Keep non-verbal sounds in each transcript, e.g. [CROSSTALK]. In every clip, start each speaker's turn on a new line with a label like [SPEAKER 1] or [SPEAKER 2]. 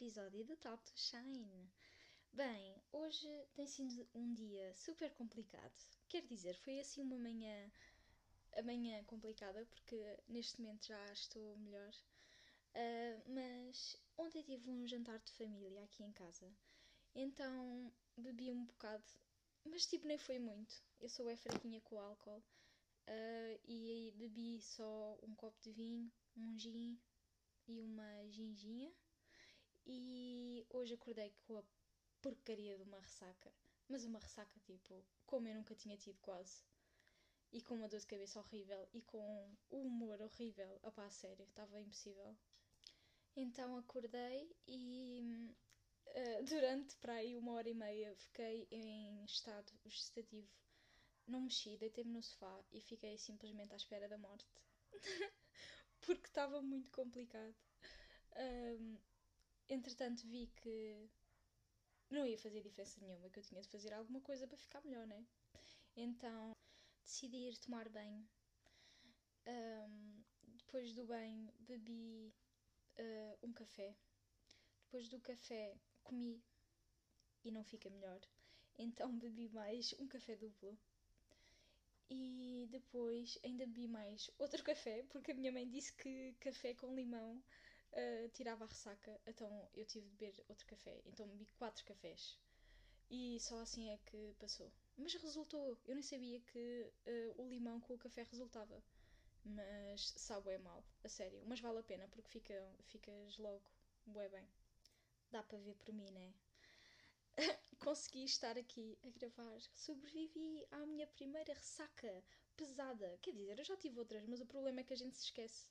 [SPEAKER 1] episódio do Talk to Shine. Bem, hoje tem sido um dia super complicado. Quer dizer, foi assim uma manhã, manhã complicada, porque neste momento já estou melhor. Uh, mas ontem tive um jantar de família aqui em casa, então bebi um bocado, mas tipo nem foi muito. Eu sou é fraquinha com o álcool uh, e bebi só um copo de vinho, um gin e uma ginginha. E hoje acordei com a porcaria de uma ressaca. Mas uma ressaca tipo, como eu nunca tinha tido quase. E com uma dor de cabeça horrível e com o humor horrível. Opá, a sério, estava impossível. Então acordei e uh, durante para aí uma hora e meia fiquei em estado vegetativo não mexi, deitei-me no sofá e fiquei simplesmente à espera da morte. [LAUGHS] Porque estava muito complicado. Um, entretanto, vi que não ia fazer diferença nenhuma, que eu tinha de fazer alguma coisa para ficar melhor, né? Então decidi ir tomar banho. Um, depois do banho, bebi uh, um café. Depois do café, comi e não fica melhor. Então [LAUGHS] bebi mais um café duplo. E depois ainda bebi mais outro café, porque a minha mãe disse que café com limão tirava a ressaca, então eu tive de beber outro café. Então bebi quatro cafés. E só assim é que passou. Mas resultou. Eu nem sabia que uh, o limão com o café resultava. Mas sabe é mal, a sério. Mas vale a pena porque fica, ficas logo bué bem. Dá para ver por mim, né? [LAUGHS] consegui estar aqui a gravar. Sobrevivi à minha primeira ressaca pesada. Quer dizer, eu já tive outras, mas o problema é que a gente se esquece.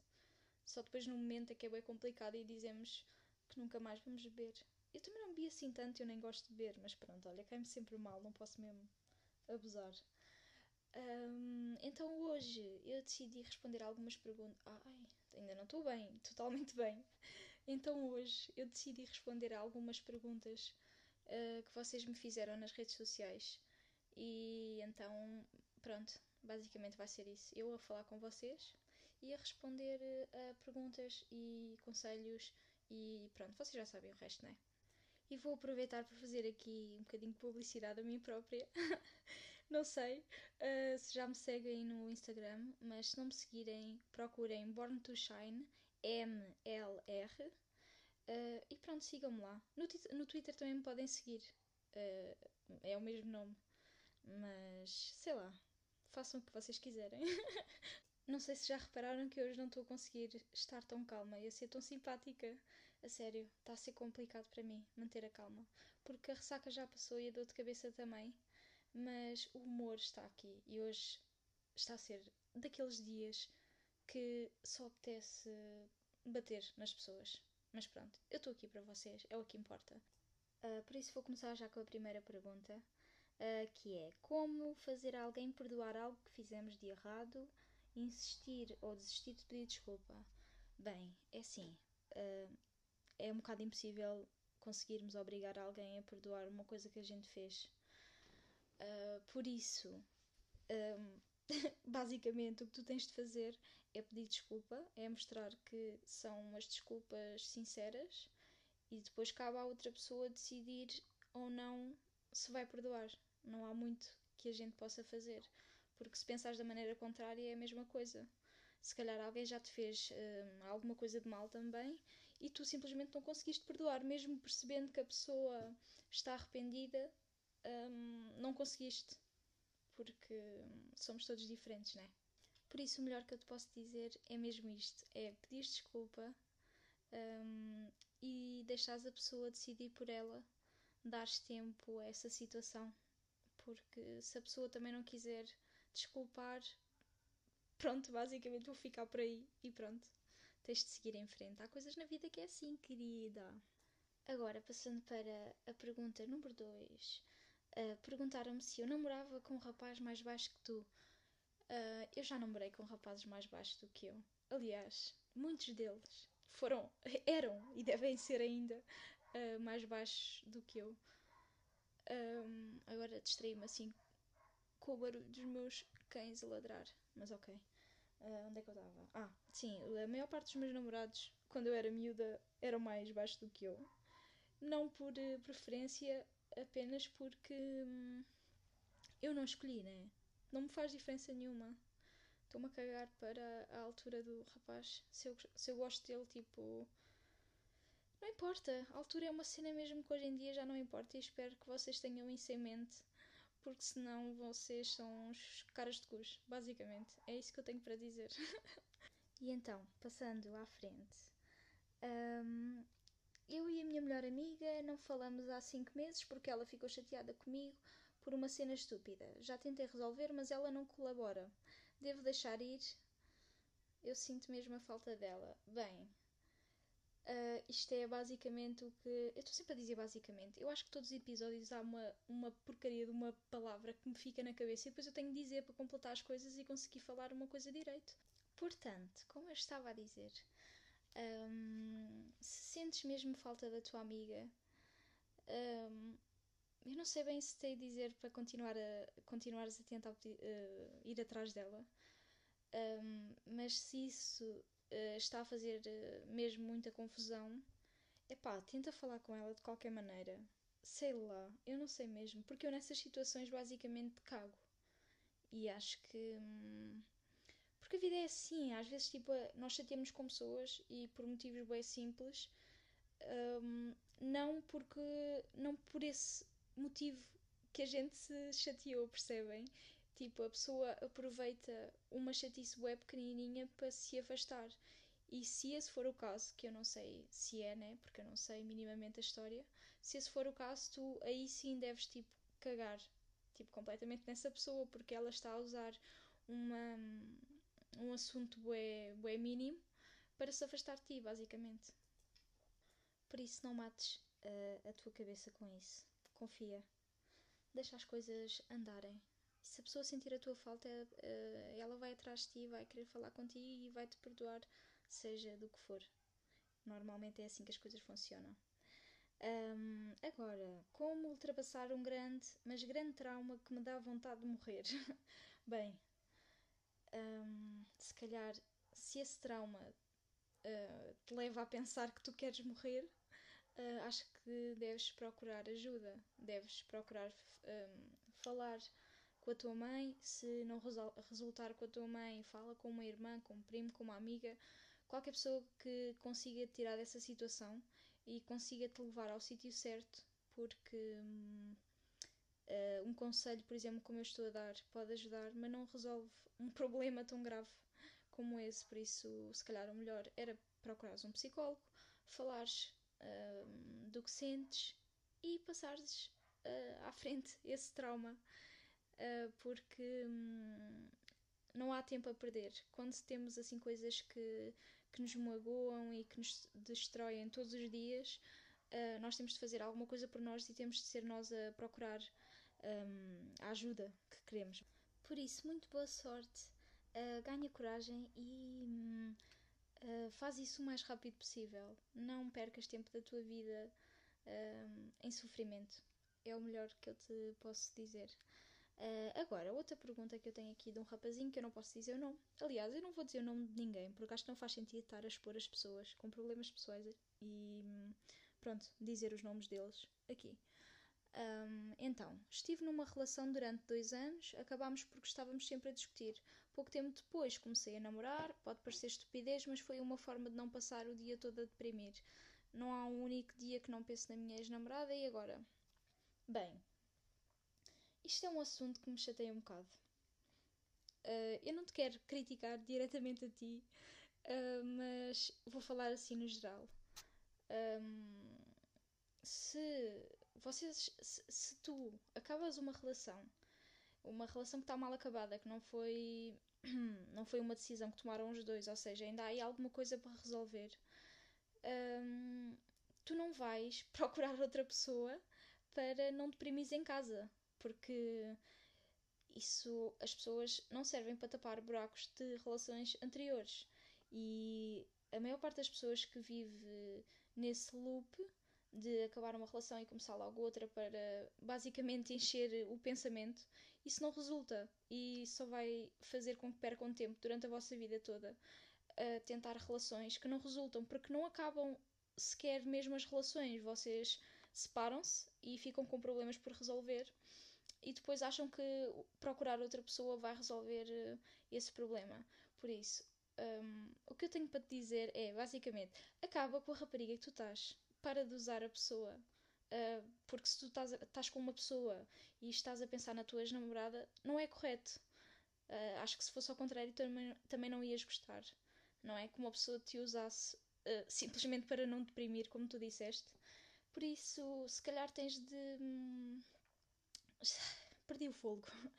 [SPEAKER 1] Só depois no momento é que é bem complicado e dizemos que nunca mais vamos beber. Eu também não bebi assim tanto, eu nem gosto de beber, mas pronto, olha, cai-me sempre mal, não posso mesmo abusar. Um, então hoje eu decidi responder algumas perguntas. Ai, ainda não estou bem, [LAUGHS] totalmente bem. Então hoje eu decidi responder a algumas perguntas uh, que vocês me fizeram nas redes sociais. E então, pronto, basicamente vai ser isso. Eu a falar com vocês e a responder a perguntas e conselhos e pronto, vocês já sabem o resto, não é? E vou aproveitar para fazer aqui um bocadinho de publicidade a mim própria. [LAUGHS] não sei uh, se já me seguem no Instagram, mas se não me seguirem, procurem Born to Shine, M-L-R, Uh, e pronto, sigam-me lá. No, no, Twitter também me podem seguir. Uh, é o mesmo nome. Mas sei lá. Façam o que vocês quiserem. [LAUGHS] não sei se já repararam que hoje não estou a conseguir estar tão calma e a ser tão simpática. A sério, está a ser complicado para mim manter a calma. Porque a ressaca já passou e a dor de cabeça também. Mas o humor está aqui e hoje está a ser daqueles dias que só apetece bater nas pessoas. Mas pronto, eu estou aqui para vocês, é o que importa. Uh, por isso vou começar já com a primeira pergunta, uh, que é como fazer alguém perdoar algo que fizemos de errado, insistir ou desistir de pedir desculpa? Bem, é assim, uh, é um bocado impossível conseguirmos obrigar alguém a perdoar uma coisa que a gente fez. por isso, um, [LAUGHS] basicamente o que tu tens de fazer é pedir desculpa, é mostrar que são umas desculpas sinceras e depois cabe à outra pessoa decidir ou não se vai perdoar. Não há muito que a gente possa fazer, porque se pensares da maneira contrária é a mesma coisa. Se calhar alguém já te fez hum, alguma coisa de mal também e tu simplesmente não conseguiste perdoar, mesmo percebendo que a pessoa está arrependida, hum, não conseguiste porque somos todos diferentes, né? Por isso, o melhor que eu te posso dizer é mesmo isto: é pedir desculpa um, e deixares a pessoa decidir por ela, dares tempo a essa situação, porque se a pessoa também não quiser desculpar, pronto, basicamente vou ficar por aí e pronto, tens de seguir em frente. Há coisas na vida que é assim, querida. Agora, passando para a pergunta número 2 uh, perguntaram-me se eu namorava com um rapaz mais baixo que tu. Uh, eu já namorei com rapazes mais baixos do que eu. Aliás, muitos deles foram, [LAUGHS] eram e devem ser ainda uh, mais baixos do que eu. Um, agora distraí-me assim com o barulho dos meus cães a ladrar, mas ok. Uh, onde é que eu estava? Ah, sim, a maior parte dos meus namorados, quando eu era miúda, eram mais baixos do que eu. Não por uh, preferência, apenas porque hum, eu não escolhi, né? Não me faz diferença nenhuma. Estou-me a cagar para a altura do rapaz. Se eu, se eu gosto dele, tipo. Não importa. A altura é uma cena mesmo que hoje em dia já não importa e espero que vocês tenham isso em mente porque senão vocês são os caras de cus, basicamente. É isso que eu tenho para dizer. [LAUGHS] e então, passando à frente. Um, eu e a minha melhor amiga não falamos há 5 meses porque ela ficou chateada comigo por uma cena estúpida. Já tentei resolver, mas ela não colabora. Devo deixar ir? Eu sinto mesmo a falta dela. Bem, Uh, isto é basicamente o que. Eu estou sempre a dizer basicamente. Eu acho que todos os episódios há uma, uma porcaria de uma palavra que me fica na cabeça e depois eu tenho de dizer para completar as coisas e conseguir falar uma coisa direito. Portanto, como eu estava a dizer, um, se sentes mesmo falta da tua amiga, um, eu não sei bem se te a dizer para continuar a, continuares a tentar uh, ir atrás dela, um, mas se isso uh, está a fazer uh, mesmo muita confusão, epá, tenta falar com ela de qualquer maneira. Sei lá, eu não sei mesmo, porque eu nessas situações basicamente cago. E acho que. Hum, porque a vida é assim, às vezes tipo, nós chateamos com pessoas e por motivos bem simples, um, não porque. não por esse motivo que a gente se chateou, percebem? Tipo, a pessoa aproveita uma chatice web pequenininha para se afastar. E se esse for o caso, que eu não sei se é, né? Porque eu não sei minimamente a história, se esse for o caso, tu aí sim deves, tipo, cagar, tipo, completamente nessa pessoa, porque ela está a usar uma, um assunto bué, bué mínimo para se afastar de ti, basicamente. Por isso, não mates uh, a tua cabeça com isso. Confia. Deixa as coisas andarem se a pessoa sentir a tua falta, eh, ela vai atrás de ti, vai querer falar contigo e vai te perdoar, seja do que for. Normalmente é assim que as coisas funcionam. Um, agora, como ultrapassar um grande, mas grande trauma que me dá vontade de morrer? [LAUGHS] Bem, um, se calhar, se esse trauma uh, te leva a pensar que tu queres morrer, uh, acho que deves procurar ajuda, deves procurar um, falar com a tua mãe. Se não resultar com a tua mãe, fala com uma irmã, com um primo, com uma amiga, qualquer pessoa que consiga te tirar dessa situação e consiga te levar ao sítio certo, porque hum, uh, um conselho, por exemplo, como eu estou a dar, pode ajudar, mas não resolve [LAUGHS] um problema tão grave como esse. Por isso, se calhar, o melhor era procurares um psicólogo, falares uh, do que sentes e passares uh, à frente esse trauma uh, porque hum, não há tempo a perder. Quando temos assim coisas que, que nos magoam e que nos destroem todos os dias, uh, nós temos de fazer alguma coisa por nós e temos de ser nós a procurar um, a ajuda que queremos. Por isso, muito boa sorte, uh, ganha coragem e um, faz isso o mais rápido possível. Não percas tempo da tua vida hum, em sofrimento. É o melhor que eu te posso dizer. Uh, agora, outra pergunta que eu tenho aqui de um rapazinho que eu não posso dizer o nome. Aliás, eu não vou dizer o nome de ninguém, porque acho que não faz sentido estar a expor as pessoas com problemas pessoais e, pronto, dizer os nomes deles aqui. Um, então, estive numa relação durante dois anos, acabámos porque estávamos sempre a discutir. Pouco tempo depois comecei a namorar, pode parecer estupidez, mas foi uma forma de não passar o dia todo a deprimir. Não há um único dia que não pense na minha ex-namorada e agora? Bem, isto é um assunto que me chateia um bocado. Uh, eu não te quero criticar diretamente a ti, uh, mas vou falar assim no geral. Um, se vocês, se, se, tu acabas uma relação, uma relação que está mal acabada, que não foi, [CLEARS THROAT] não foi uma decisão que tomaram os dois, ou seja, ainda há aí alguma coisa para resolver, um, tu não vais [LAUGHS] procurar outra pessoa para não deprimires em casa porque isso as pessoas não servem para tapar buracos de relações anteriores. E a maior parte das pessoas que vive nesse loop de acabar uma relação e começar logo outra para basicamente encher o pensamento, isso não resulta. E só vai fazer com que percam tempo durante a vossa vida toda a tentar relações que não resultam, porque não acabam sequer mesmo as relações. Vocês separam-se e ficam com problemas por resolver e depois acham que procurar outra pessoa vai resolver uh, esse problema. Por isso, um, o que eu tenho para te dizer é, basicamente, acaba com a rapariga que tu estás. Para de usar a pessoa. Uh, porque se tu estás, estás com uma pessoa e estás a pensar na tua ex-namorada, não é correto. Uh, acho que se fosse ao contrário, também, também não ias gostar. Não é? Que uma pessoa te usasse uh, simplesmente para não deprimir, como tu disseste. Por isso, se calhar tens de. Hum, [SIGHS] perdi o fogo. [LAUGHS]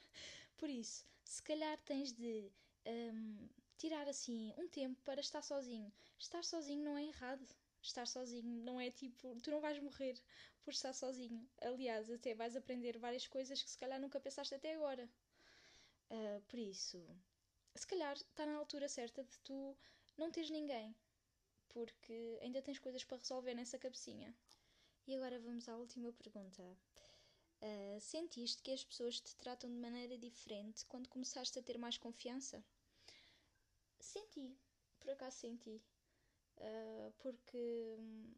[SPEAKER 1] Por isso, se calhar tens de um, tirar assim um tempo para estar sozinho. Estar sozinho não é errado. Estar sozinho não é tipo, tu não vais morrer por estar sozinho. Aliás, até vais aprender várias coisas que se calhar nunca pensaste até agora. Uh, por isso, se calhar está na altura certa de tu não teres ninguém, porque ainda tens coisas para resolver nessa cabecinha. E agora vamos à última pergunta. Uh, sentiste que as pessoas te tratam de maneira diferente quando começaste a ter mais confiança? Senti, por acaso senti. Uh, porque um,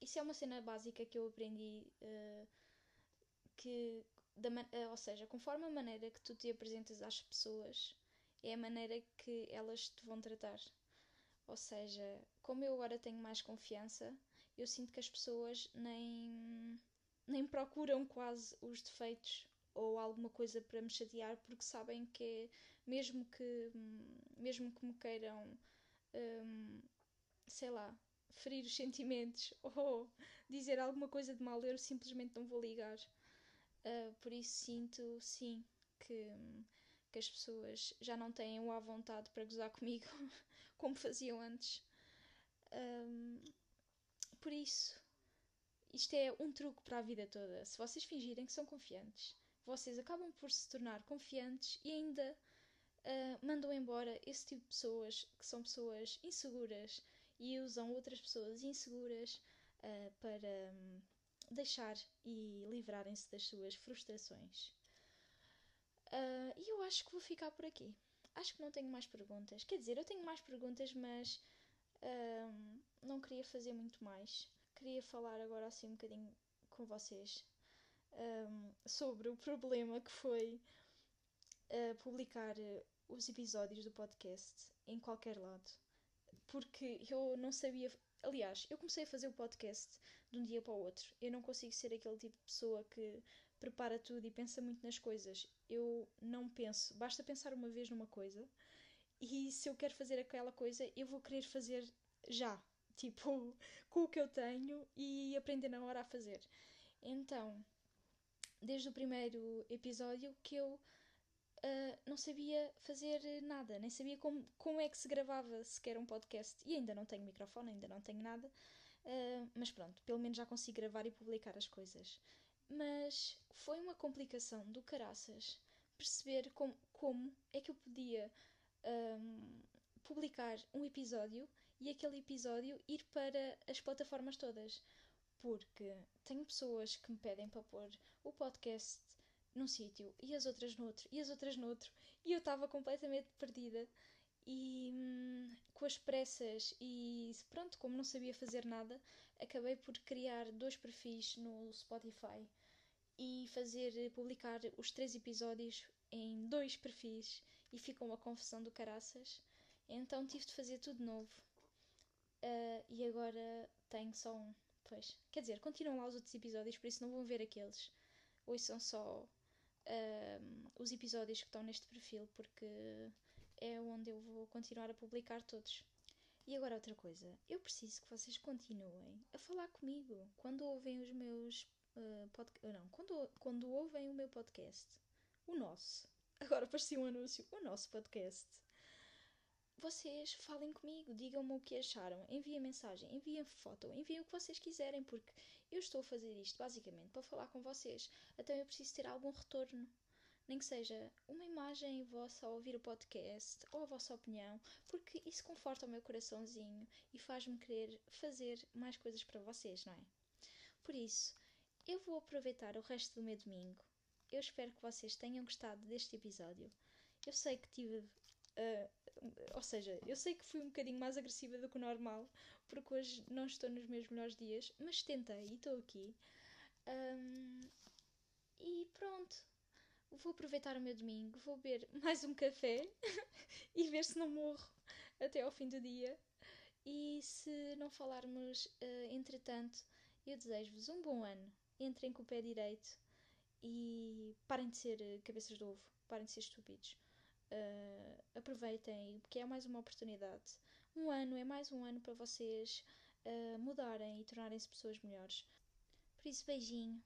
[SPEAKER 1] isso é uma cena básica que eu aprendi. Uh, que, da, ou seja, conforme a maneira que tu te apresentas às pessoas, é a maneira que elas te vão tratar. Ou seja, como eu agora tenho mais confiança, eu sinto que as pessoas nem nem procuram quase os defeitos ou alguma coisa para me chatear porque sabem que é, mesmo que mesmo que me queiram um, sei lá ferir os sentimentos [LAUGHS] ou dizer alguma coisa de mal eu simplesmente não vou ligar. Uh, por isso sinto sim que que as pessoas já não têm o à vontade para gozar comigo [LAUGHS] como faziam antes. Um, por isso isto é um truque para a vida toda. Se vocês fingirem que são confiantes, vocês acabam por se tornar confiantes e ainda uh, mandam embora esse tipo de pessoas que são pessoas inseguras e usam outras pessoas inseguras uh, para um, deixar e livrarem-se das suas frustrações. Uh, e eu acho que vou ficar por aqui. Acho que não tenho mais perguntas. Quer dizer, eu tenho mais perguntas, mas não queria fazer muito mais queria falar agora assim um bocadinho com vocês um, sobre o problema que foi uh, publicar uh, os episódios do podcast em qualquer lado. Porque eu não sabia. Aliás, eu comecei a fazer o podcast de um dia para o outro. Eu não consigo ser aquele tipo de pessoa que prepara tudo e pensa muito nas coisas. Eu não penso. Basta pensar uma vez numa coisa e se eu quero fazer aquela coisa, eu vou querer fazer já tipo, [LAUGHS] com o que eu tenho e aprender na hora a fazer. Então, desde o primeiro episódio que eu uh, não sabia fazer nada, nem sabia como, como é que se gravava sequer um podcast. E ainda não tenho microfone, ainda não tenho nada. Uh, mas pronto, pelo menos já consigo gravar e publicar as coisas. Mas foi uma complicação do caraças perceber como, como é que eu podia um, publicar um episódio e aquele episódio ir para as plataformas todas. Porque tenho pessoas que me pedem para pôr o podcast num sítio e as outras noutro e as outras noutro e eu estava completamente perdida e hum, com as pressas e pronto, como não sabia fazer nada, acabei por criar dois perfis no Spotify e fazer publicar os três episódios em dois perfis e ficou uma confusão do caraças. Então tive de fazer tudo novo Uh, e agora tenho só um. Pois. Quer dizer, continuam lá os outros episódios, por isso não vão ver aqueles. Hoje são só uh, os episódios que estão neste perfil, porque é onde eu vou continuar a publicar todos. E agora outra coisa, eu preciso que vocês continuem a falar comigo quando ouvem os meus uh, podcasts. Não, quando, quando ouvem o meu podcast. O nosso. Agora parecia um anúncio. O nosso podcast vocês falem comigo, digam-me o que acharam, enviem mensagem, enviem foto, enviem o que vocês quiserem, porque eu estou a fazer isto basicamente para falar com vocês. Então eu preciso ter algum retorno. Nem que seja uma imagem vossa ao ouvir o podcast ou a vossa opinião, porque isso conforta o meu coraçãozinho e faz-me querer fazer mais coisas para vocês, não é? Por isso, eu vou aproveitar o resto do meu domingo. Eu espero que vocês tenham gostado deste episódio. Eu sei que tive. Uh, ou seja, eu sei que fui um bocadinho mais agressiva do que o normal, porque hoje não estou nos meus melhores dias, mas tentei e estou aqui. Um, e pronto. Vou aproveitar o meu domingo, vou beber [LAUGHS] mais um café [LAUGHS] e ver se não morro até ao fim do dia. E se não falarmos uh, entretanto, eu desejo-vos um bom ano. Entrem com o pé direito e parem de ser uh, cabeças de ovo, parem de ser estúpidos. Uh, aproveitem, porque é mais uma oportunidade. Um ano é mais um ano para vocês mudarem e tornarem-se pessoas melhores. Por isso, beijinho,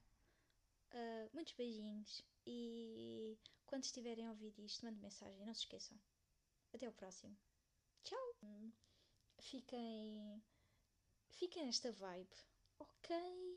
[SPEAKER 1] muitos beijinhos e quando estiverem a ouvir isto, mandem mensagem, não se esqueçam. Até o próximo. Tchau! Fiquem. Fiquem nesta vibe, ok?